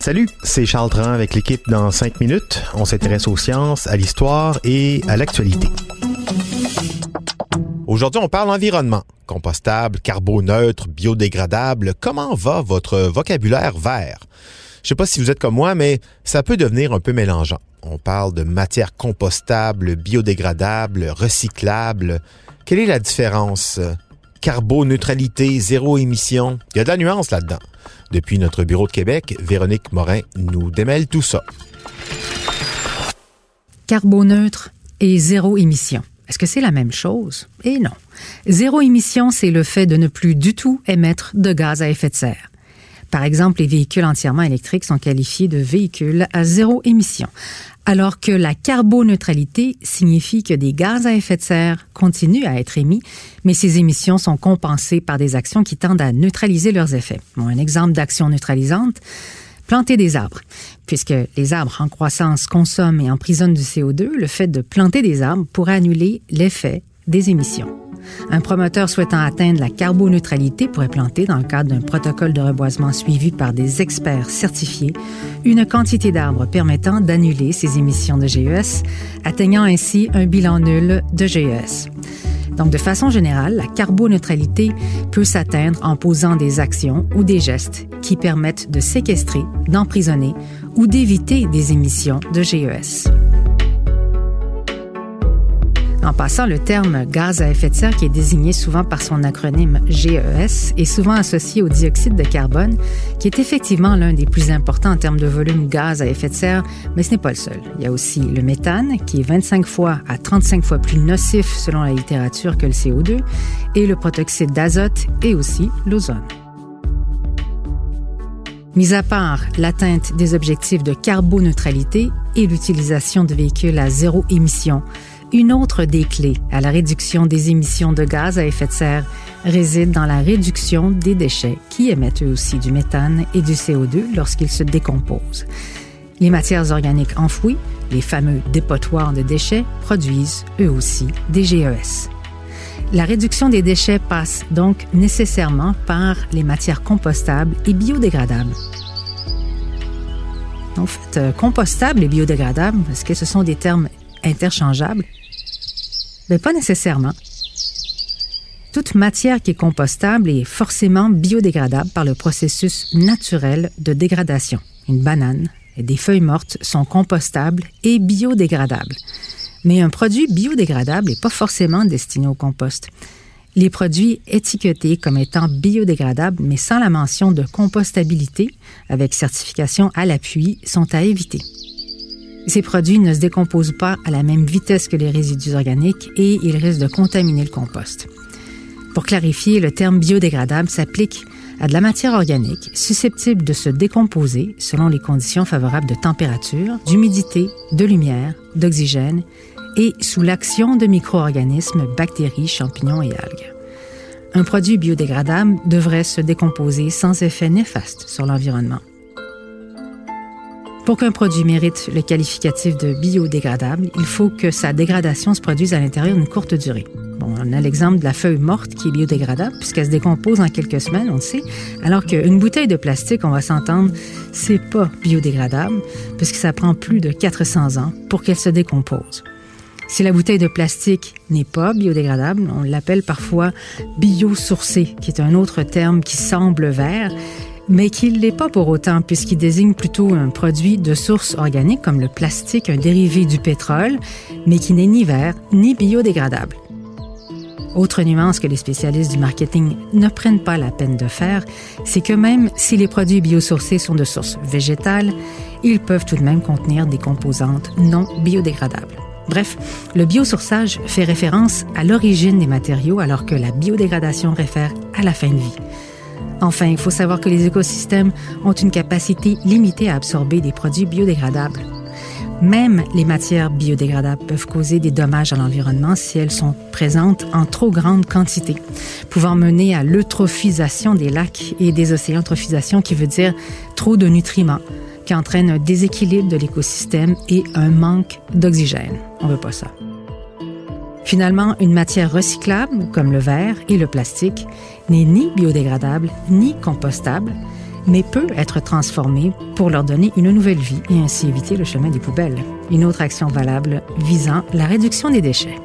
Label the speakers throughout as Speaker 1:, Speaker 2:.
Speaker 1: Salut, c'est Charles Tran avec l'équipe dans 5 minutes. On s'intéresse aux sciences, à l'histoire et à l'actualité. Aujourd'hui, on parle environnement. Compostable, carboneutre, biodégradable. Comment va votre vocabulaire vert? Je sais pas si vous êtes comme moi, mais ça peut devenir un peu mélangeant. On parle de matière compostable, biodégradable, recyclable. Quelle est la différence? Carboneutralité, zéro émission. Il y a de la nuance là-dedans. Depuis notre bureau de Québec, Véronique Morin nous démêle tout ça.
Speaker 2: Carboneutre et zéro émission. Est-ce que c'est la même chose? Eh non. Zéro émission, c'est le fait de ne plus du tout émettre de gaz à effet de serre. Par exemple, les véhicules entièrement électriques sont qualifiés de véhicules à zéro émission, alors que la carboneutralité signifie que des gaz à effet de serre continuent à être émis, mais ces émissions sont compensées par des actions qui tendent à neutraliser leurs effets. un exemple d'action neutralisante, planter des arbres. Puisque les arbres en croissance consomment et emprisonnent du CO2, le fait de planter des arbres pourrait annuler l'effet des émissions. Un promoteur souhaitant atteindre la carboneutralité pourrait planter, dans le cadre d'un protocole de reboisement suivi par des experts certifiés, une quantité d'arbres permettant d'annuler ces émissions de GES, atteignant ainsi un bilan nul de GES. Donc, de façon générale, la carboneutralité peut s'atteindre en posant des actions ou des gestes qui permettent de séquestrer, d'emprisonner ou d'éviter des émissions de GES. En passant, le terme gaz à effet de serre, qui est désigné souvent par son acronyme GES, est souvent associé au dioxyde de carbone, qui est effectivement l'un des plus importants en termes de volume gaz à effet de serre, mais ce n'est pas le seul. Il y a aussi le méthane, qui est 25 fois à 35 fois plus nocif selon la littérature que le CO2, et le protoxyde d'azote et aussi l'ozone. Mis à part l'atteinte des objectifs de carboneutralité et l'utilisation de véhicules à zéro émission, une autre des clés à la réduction des émissions de gaz à effet de serre réside dans la réduction des déchets qui émettent eux aussi du méthane et du CO2 lorsqu'ils se décomposent. Les matières organiques enfouies, les fameux dépotoirs de déchets, produisent eux aussi des GES. La réduction des déchets passe donc nécessairement par les matières compostables et biodégradables. En fait, euh, compostable et biodégradable, est-ce que ce sont des termes interchangeables? Mais pas nécessairement. Toute matière qui est compostable est forcément biodégradable par le processus naturel de dégradation. Une banane et des feuilles mortes sont compostables et biodégradables. Mais un produit biodégradable n'est pas forcément destiné au compost. Les produits étiquetés comme étant biodégradables, mais sans la mention de compostabilité, avec certification à l'appui, sont à éviter. Ces produits ne se décomposent pas à la même vitesse que les résidus organiques et ils risquent de contaminer le compost. Pour clarifier, le terme biodégradable s'applique à de la matière organique susceptible de se décomposer selon les conditions favorables de température, d'humidité, de lumière, d'oxygène et sous l'action de micro-organismes, bactéries, champignons et algues. Un produit biodégradable devrait se décomposer sans effet néfaste sur l'environnement. Pour qu'un produit mérite le qualificatif de biodégradable, il faut que sa dégradation se produise à l'intérieur d'une courte durée. Bon, on a l'exemple de la feuille morte qui est biodégradable puisqu'elle se décompose en quelques semaines, on le sait, alors qu'une bouteille de plastique, on va s'entendre, c'est pas biodégradable puisque ça prend plus de 400 ans pour qu'elle se décompose. Si la bouteille de plastique n'est pas biodégradable, on l'appelle parfois biosourcé, qui est un autre terme qui semble vert, mais qui ne l'est pas pour autant, puisqu'il désigne plutôt un produit de source organique comme le plastique, un dérivé du pétrole, mais qui n'est ni vert ni biodégradable. Autre nuance que les spécialistes du marketing ne prennent pas la peine de faire, c'est que même si les produits biosourcés sont de source végétale, ils peuvent tout de même contenir des composantes non biodégradables. Bref, le biosourçage fait référence à l'origine des matériaux alors que la biodégradation réfère à la fin de vie. Enfin, il faut savoir que les écosystèmes ont une capacité limitée à absorber des produits biodégradables. Même les matières biodégradables peuvent causer des dommages à l'environnement si elles sont présentes en trop grande quantité, pouvant mener à l'eutrophisation des lacs et des océans, eutrophisation qui veut dire trop de nutriments, qui entraîne un déséquilibre de l'écosystème et un manque d'oxygène. On veut pas ça. Finalement, une matière recyclable, comme le verre et le plastique, n'est ni biodégradable ni compostable, mais peut être transformée pour leur donner une nouvelle vie et ainsi éviter le chemin des poubelles. Une autre action valable visant la réduction des déchets.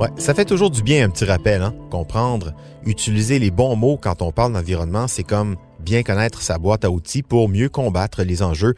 Speaker 1: Ouais, ça fait toujours du bien un petit rappel, hein? Comprendre, utiliser les bons mots quand on parle d'environnement, c'est comme bien connaître sa boîte à outils pour mieux combattre les enjeux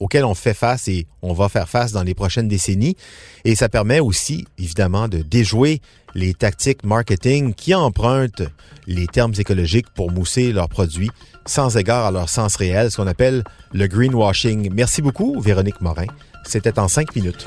Speaker 1: auxquels on fait face et on va faire face dans les prochaines décennies. Et ça permet aussi, évidemment, de déjouer les tactiques marketing qui empruntent les termes écologiques pour mousser leurs produits sans égard à leur sens réel, ce qu'on appelle le greenwashing. Merci beaucoup, Véronique Morin. C'était en cinq minutes.